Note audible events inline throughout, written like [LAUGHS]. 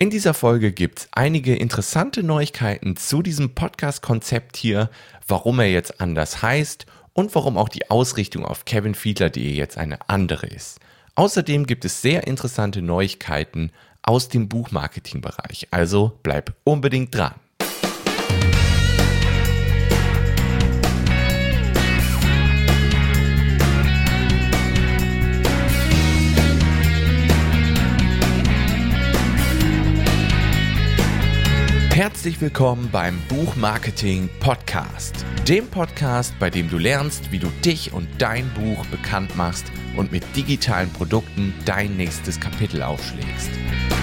In dieser Folge gibt es einige interessante Neuigkeiten zu diesem Podcast-Konzept hier, warum er jetzt anders heißt und warum auch die Ausrichtung auf kevinfiedler.de jetzt eine andere ist. Außerdem gibt es sehr interessante Neuigkeiten aus dem Buchmarketing-Bereich, also bleib unbedingt dran. Herzlich willkommen beim Buchmarketing Podcast, dem Podcast, bei dem du lernst, wie du dich und dein Buch bekannt machst und mit digitalen Produkten dein nächstes Kapitel aufschlägst.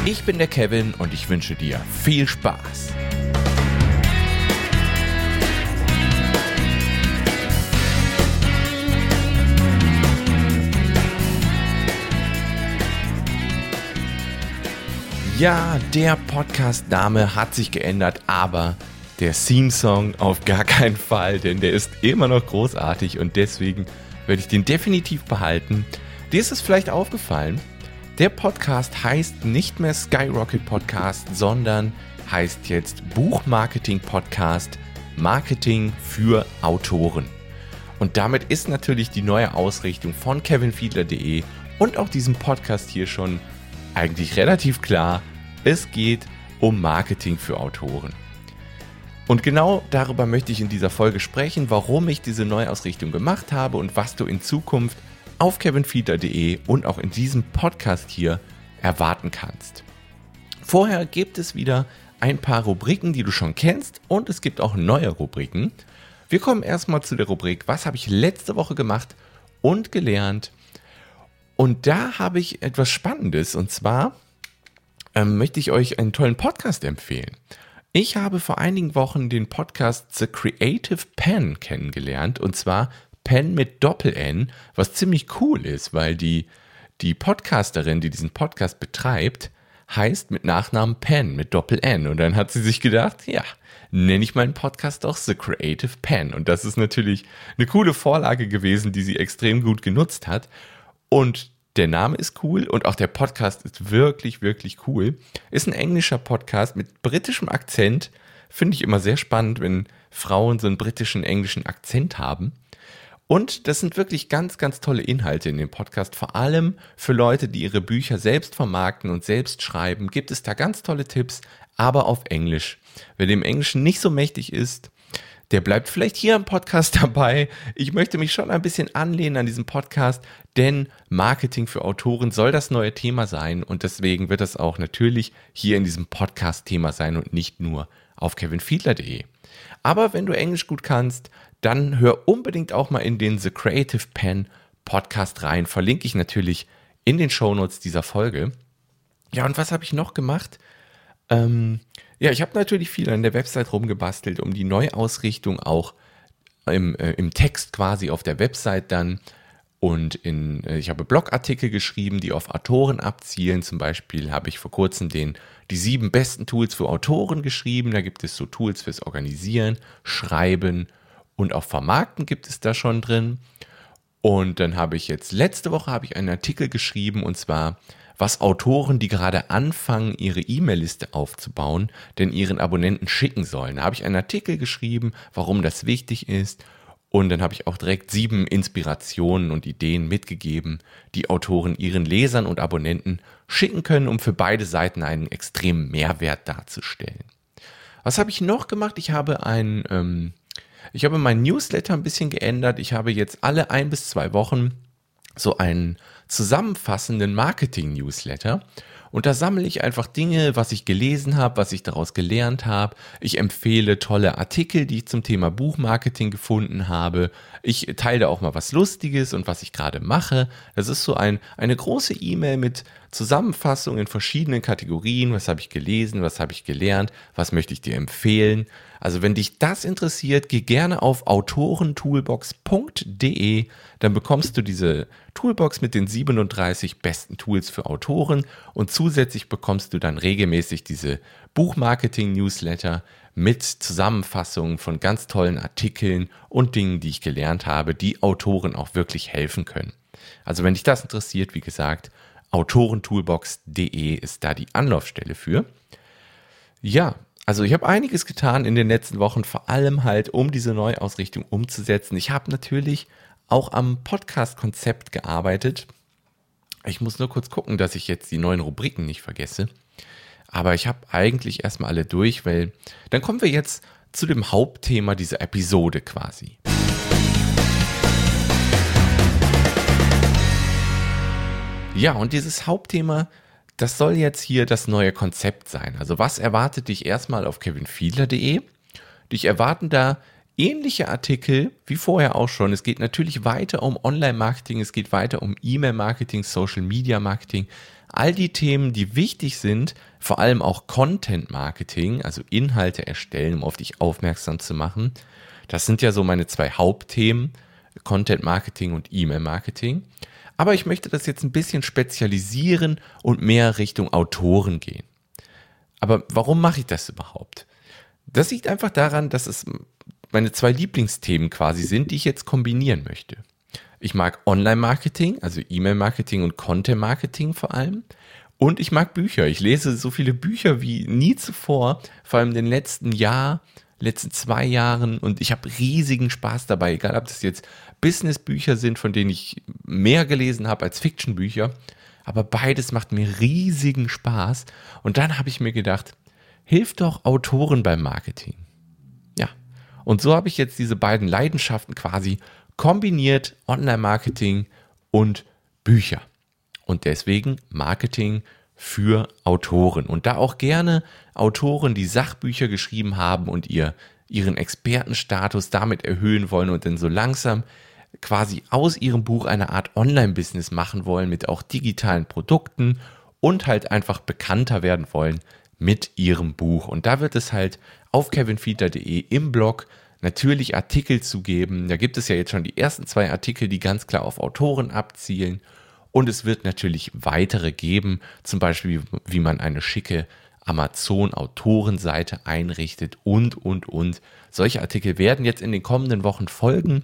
Ich bin der Kevin und ich wünsche dir viel Spaß. Ja, der Podcast-Name hat sich geändert, aber der Theme-Song auf gar keinen Fall, denn der ist immer noch großartig und deswegen werde ich den definitiv behalten. Dir ist es vielleicht aufgefallen, der Podcast heißt nicht mehr Skyrocket Podcast, sondern heißt jetzt Buchmarketing Podcast Marketing für Autoren. Und damit ist natürlich die neue Ausrichtung von kevinfiedler.de und auch diesem Podcast hier schon eigentlich relativ klar, es geht um Marketing für Autoren. Und genau darüber möchte ich in dieser Folge sprechen, warum ich diese Neuausrichtung gemacht habe und was du in Zukunft auf kevinfiedler.de und auch in diesem Podcast hier erwarten kannst. Vorher gibt es wieder ein paar Rubriken, die du schon kennst und es gibt auch neue Rubriken. Wir kommen erstmal zu der Rubrik, was habe ich letzte Woche gemacht und gelernt und da habe ich etwas Spannendes und zwar ähm, möchte ich euch einen tollen Podcast empfehlen. Ich habe vor einigen Wochen den Podcast The Creative Pen kennengelernt und zwar Pen mit Doppel-N, was ziemlich cool ist, weil die, die Podcasterin, die diesen Podcast betreibt, heißt mit Nachnamen Pen mit Doppel-N. Und dann hat sie sich gedacht, ja, nenne ich meinen Podcast auch The Creative Pen. Und das ist natürlich eine coole Vorlage gewesen, die sie extrem gut genutzt hat. Und der Name ist cool und auch der Podcast ist wirklich, wirklich cool. Ist ein englischer Podcast mit britischem Akzent. Finde ich immer sehr spannend, wenn Frauen so einen britischen, englischen Akzent haben. Und das sind wirklich ganz, ganz tolle Inhalte in dem Podcast. Vor allem für Leute, die ihre Bücher selbst vermarkten und selbst schreiben, gibt es da ganz tolle Tipps, aber auf Englisch. Wer dem Englischen nicht so mächtig ist, der bleibt vielleicht hier im Podcast [LAUGHS] dabei. Ich möchte mich schon ein bisschen anlehnen an diesem Podcast, denn Marketing für Autoren soll das neue Thema sein und deswegen wird es auch natürlich hier in diesem Podcast Thema sein und nicht nur auf kevinfiedler.de. Aber wenn du Englisch gut kannst, dann hör unbedingt auch mal in den The Creative Pen Podcast rein. Verlinke ich natürlich in den Shownotes dieser Folge. Ja, und was habe ich noch gemacht? Ähm, ja, ich habe natürlich viel an der Website rumgebastelt, um die Neuausrichtung auch im, äh, im Text quasi auf der Website dann und in, äh, ich habe Blogartikel geschrieben, die auf Autoren abzielen. Zum Beispiel habe ich vor kurzem den, die sieben besten Tools für Autoren geschrieben. Da gibt es so Tools fürs Organisieren, Schreiben und auch Vermarkten gibt es da schon drin. Und dann habe ich jetzt, letzte Woche habe ich einen Artikel geschrieben und zwar was Autoren, die gerade anfangen, ihre E-Mail-Liste aufzubauen, denn ihren Abonnenten schicken sollen. Da habe ich einen Artikel geschrieben, warum das wichtig ist. Und dann habe ich auch direkt sieben Inspirationen und Ideen mitgegeben, die Autoren ihren Lesern und Abonnenten schicken können, um für beide Seiten einen extremen Mehrwert darzustellen. Was habe ich noch gemacht? Ich habe ein, ähm, ich habe mein Newsletter ein bisschen geändert. Ich habe jetzt alle ein bis zwei Wochen so einen zusammenfassenden Marketing-Newsletter. Und da sammle ich einfach Dinge, was ich gelesen habe, was ich daraus gelernt habe. Ich empfehle tolle Artikel, die ich zum Thema Buchmarketing gefunden habe. Ich teile auch mal was Lustiges und was ich gerade mache. Das ist so ein, eine große E-Mail mit Zusammenfassung in verschiedenen Kategorien. Was habe ich gelesen? Was habe ich gelernt? Was möchte ich dir empfehlen? Also wenn dich das interessiert, geh gerne auf autorentoolbox.de, dann bekommst du diese Toolbox mit den 37 besten Tools für Autoren und zusätzlich bekommst du dann regelmäßig diese Buchmarketing-Newsletter mit Zusammenfassungen von ganz tollen Artikeln und Dingen, die ich gelernt habe, die Autoren auch wirklich helfen können. Also wenn dich das interessiert, wie gesagt, autorentoolbox.de ist da die Anlaufstelle für. Ja, also ich habe einiges getan in den letzten Wochen, vor allem halt, um diese Neuausrichtung umzusetzen. Ich habe natürlich auch am Podcast-Konzept gearbeitet. Ich muss nur kurz gucken, dass ich jetzt die neuen Rubriken nicht vergesse. Aber ich habe eigentlich erstmal alle durch, weil dann kommen wir jetzt zu dem Hauptthema dieser Episode quasi. Ja, und dieses Hauptthema, das soll jetzt hier das neue Konzept sein. Also was erwartet dich erstmal auf kevinfiedler.de? Dich erwarten da ähnliche Artikel wie vorher auch schon. Es geht natürlich weiter um Online-Marketing, es geht weiter um E-Mail-Marketing, Social-Media-Marketing, all die Themen, die wichtig sind, vor allem auch Content-Marketing, also Inhalte erstellen, um auf dich aufmerksam zu machen. Das sind ja so meine zwei Hauptthemen, Content-Marketing und E-Mail-Marketing. Aber ich möchte das jetzt ein bisschen spezialisieren und mehr Richtung Autoren gehen. Aber warum mache ich das überhaupt? Das liegt einfach daran, dass es meine zwei Lieblingsthemen quasi sind, die ich jetzt kombinieren möchte. Ich mag Online-Marketing, also E-Mail-Marketing und Content-Marketing vor allem. Und ich mag Bücher. Ich lese so viele Bücher wie nie zuvor, vor allem in den letzten Jahr, letzten zwei Jahren. Und ich habe riesigen Spaß dabei, egal ob das jetzt Business-Bücher sind, von denen ich mehr gelesen habe als Fiction-Bücher. Aber beides macht mir riesigen Spaß. Und dann habe ich mir gedacht, hilft doch Autoren beim Marketing. Ja. Und so habe ich jetzt diese beiden Leidenschaften quasi kombiniert, Online-Marketing und Bücher. Und deswegen Marketing für Autoren. Und da auch gerne Autoren, die Sachbücher geschrieben haben und ihr, ihren Expertenstatus damit erhöhen wollen und dann so langsam quasi aus ihrem Buch eine Art Online-Business machen wollen mit auch digitalen Produkten und halt einfach bekannter werden wollen mit ihrem Buch. Und da wird es halt auf kevinfiedler.de im Blog natürlich Artikel zu geben. Da gibt es ja jetzt schon die ersten zwei Artikel, die ganz klar auf Autoren abzielen. Und es wird natürlich weitere geben, zum Beispiel wie man eine schicke Amazon-Autorenseite einrichtet und, und, und. Solche Artikel werden jetzt in den kommenden Wochen folgen.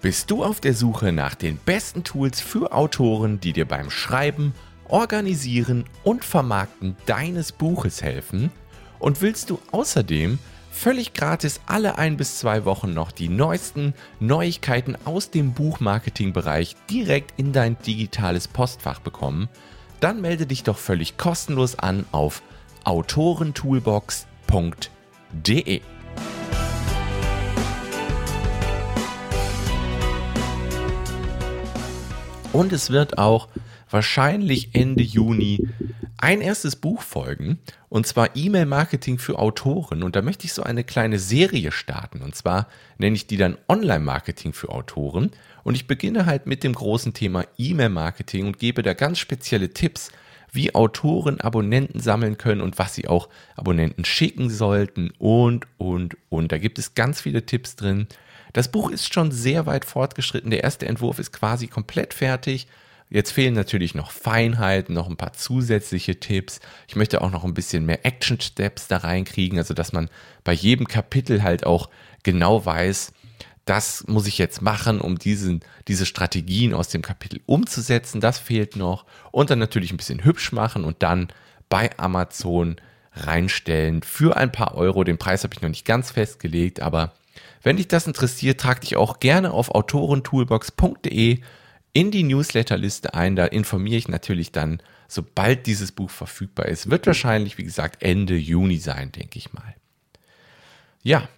Bist du auf der Suche nach den besten Tools für Autoren, die dir beim Schreiben, Organisieren und Vermarkten deines Buches helfen? Und willst du außerdem völlig gratis alle ein bis zwei Wochen noch die neuesten Neuigkeiten aus dem Buchmarketing-Bereich direkt in dein digitales Postfach bekommen? Dann melde dich doch völlig kostenlos an auf autorentoolbox.de. Und es wird auch wahrscheinlich Ende Juni ein erstes Buch folgen, und zwar E-Mail-Marketing für Autoren. Und da möchte ich so eine kleine Serie starten. Und zwar nenne ich die dann Online-Marketing für Autoren. Und ich beginne halt mit dem großen Thema E-Mail-Marketing und gebe da ganz spezielle Tipps, wie Autoren Abonnenten sammeln können und was sie auch Abonnenten schicken sollten und, und, und. Da gibt es ganz viele Tipps drin. Das Buch ist schon sehr weit fortgeschritten. Der erste Entwurf ist quasi komplett fertig. Jetzt fehlen natürlich noch Feinheiten, noch ein paar zusätzliche Tipps. Ich möchte auch noch ein bisschen mehr Action-Steps da reinkriegen, also dass man bei jedem Kapitel halt auch genau weiß, das muss ich jetzt machen, um diesen, diese Strategien aus dem Kapitel umzusetzen. Das fehlt noch. Und dann natürlich ein bisschen hübsch machen und dann bei Amazon reinstellen für ein paar Euro. Den Preis habe ich noch nicht ganz festgelegt, aber wenn dich das interessiert, trag dich auch gerne auf autorentoolbox.de in die Newsletterliste ein. Da informiere ich natürlich dann, sobald dieses Buch verfügbar ist. Wird wahrscheinlich, wie gesagt, Ende Juni sein, denke ich mal. Ja,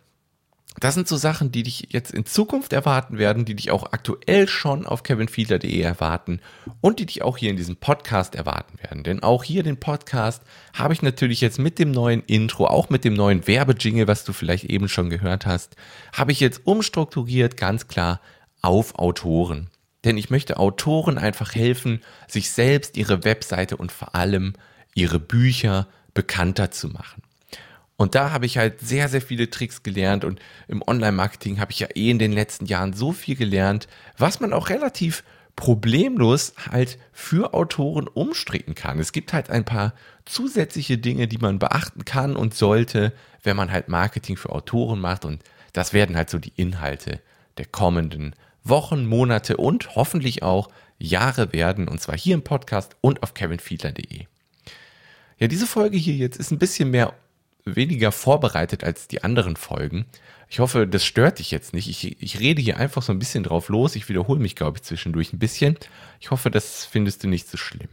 das sind so Sachen, die dich jetzt in Zukunft erwarten werden, die dich auch aktuell schon auf kevinfiedler.de erwarten und die dich auch hier in diesem Podcast erwarten werden. Denn auch hier den Podcast habe ich natürlich jetzt mit dem neuen Intro, auch mit dem neuen Werbejingle, was du vielleicht eben schon gehört hast, habe ich jetzt umstrukturiert, ganz klar, auf Autoren. Denn ich möchte Autoren einfach helfen, sich selbst ihre Webseite und vor allem ihre Bücher bekannter zu machen. Und da habe ich halt sehr, sehr viele Tricks gelernt und im Online-Marketing habe ich ja eh in den letzten Jahren so viel gelernt, was man auch relativ problemlos halt für Autoren umstricken kann. Es gibt halt ein paar zusätzliche Dinge, die man beachten kann und sollte, wenn man halt Marketing für Autoren macht und das werden halt so die Inhalte der kommenden Wochen, Monate und hoffentlich auch Jahre werden, und zwar hier im Podcast und auf kevinfiedler.de. Ja, diese Folge hier jetzt ist ein bisschen mehr weniger vorbereitet als die anderen Folgen. Ich hoffe, das stört dich jetzt nicht. Ich, ich rede hier einfach so ein bisschen drauf los. Ich wiederhole mich, glaube ich, zwischendurch ein bisschen. Ich hoffe, das findest du nicht so schlimm.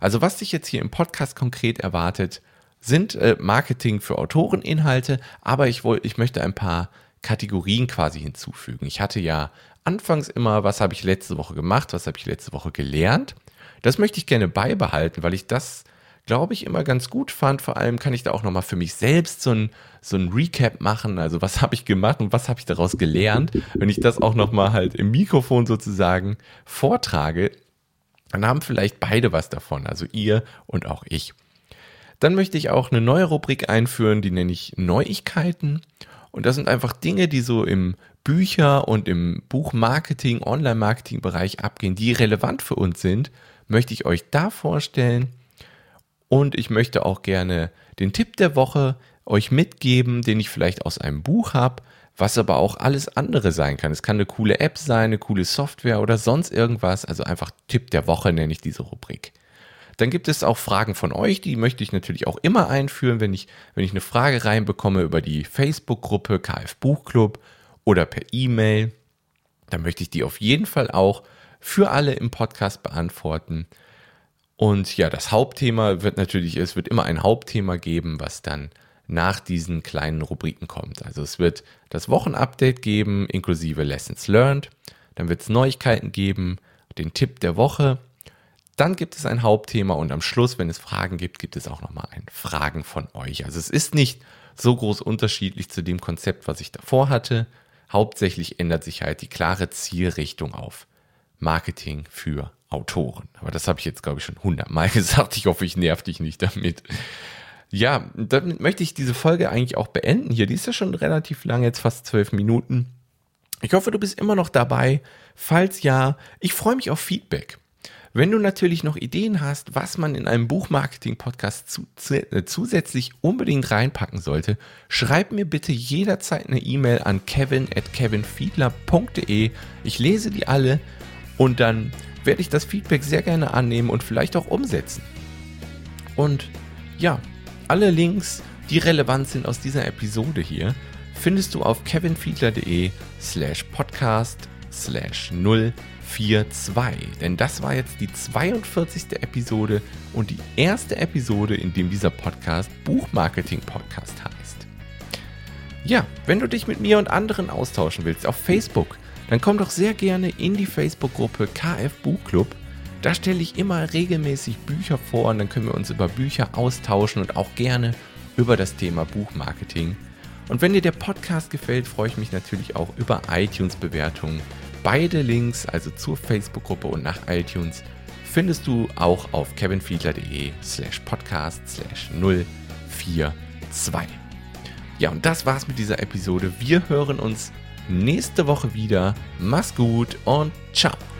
Also was dich jetzt hier im Podcast konkret erwartet, sind äh, Marketing für Autoreninhalte, aber ich, wollte, ich möchte ein paar Kategorien quasi hinzufügen. Ich hatte ja anfangs immer, was habe ich letzte Woche gemacht, was habe ich letzte Woche gelernt. Das möchte ich gerne beibehalten, weil ich das, glaube ich, immer ganz gut fand. Vor allem kann ich da auch nochmal für mich selbst so ein, so ein Recap machen. Also was [LAUGHS] habe ich gemacht und was habe ich daraus gelernt. Wenn ich das auch nochmal halt im Mikrofon sozusagen vortrage, dann haben vielleicht beide was davon, also ihr und auch ich. Dann möchte ich auch eine neue Rubrik einführen, die nenne ich Neuigkeiten. Und das sind einfach Dinge, die so im Bücher- und im Buchmarketing, Online-Marketing-Bereich abgehen, die relevant für uns sind, möchte ich euch da vorstellen. Und ich möchte auch gerne den Tipp der Woche euch mitgeben, den ich vielleicht aus einem Buch habe, was aber auch alles andere sein kann. Es kann eine coole App sein, eine coole Software oder sonst irgendwas. Also einfach Tipp der Woche nenne ich diese Rubrik. Dann gibt es auch Fragen von euch, die möchte ich natürlich auch immer einführen, wenn ich, wenn ich eine Frage reinbekomme über die Facebook-Gruppe KF Buchclub oder per E-Mail. Dann möchte ich die auf jeden Fall auch für alle im Podcast beantworten. Und ja, das Hauptthema wird natürlich, es wird immer ein Hauptthema geben, was dann nach diesen kleinen Rubriken kommt. Also es wird das Wochenupdate geben, inklusive Lessons Learned. Dann wird es Neuigkeiten geben, den Tipp der Woche dann gibt es ein Hauptthema und am Schluss, wenn es Fragen gibt, gibt es auch nochmal ein Fragen von euch. Also es ist nicht so groß unterschiedlich zu dem Konzept, was ich davor hatte. Hauptsächlich ändert sich halt die klare Zielrichtung auf Marketing für Autoren. Aber das habe ich jetzt, glaube ich, schon hundertmal [LAUGHS] gesagt. Ich hoffe, ich nerv dich nicht damit. Ja, damit möchte ich diese Folge eigentlich auch beenden hier. Die ist ja schon relativ lang, jetzt fast zwölf Minuten. Ich hoffe, du bist immer noch dabei. Falls ja, ich freue mich auf Feedback. Wenn du natürlich noch Ideen hast, was man in einem Buchmarketing-Podcast zu, äh, zusätzlich unbedingt reinpacken sollte, schreib mir bitte jederzeit eine E-Mail an kevin at kevinfiedler.de. Ich lese die alle und dann werde ich das Feedback sehr gerne annehmen und vielleicht auch umsetzen. Und ja, alle Links, die relevant sind aus dieser Episode hier, findest du auf kevinfiedler.de slash podcast slash 0 4.2. Denn das war jetzt die 42. Episode und die erste Episode, in dem dieser Podcast Buchmarketing Podcast heißt. Ja, wenn du dich mit mir und anderen austauschen willst auf Facebook, dann komm doch sehr gerne in die Facebook-Gruppe KF Buchclub. Da stelle ich immer regelmäßig Bücher vor und dann können wir uns über Bücher austauschen und auch gerne über das Thema Buchmarketing. Und wenn dir der Podcast gefällt, freue ich mich natürlich auch über iTunes-Bewertungen Beide Links, also zur Facebook-Gruppe und nach iTunes, findest du auch auf kevinfiedler.de slash podcast slash 042. Ja, und das war's mit dieser Episode. Wir hören uns nächste Woche wieder. Mach's gut und ciao.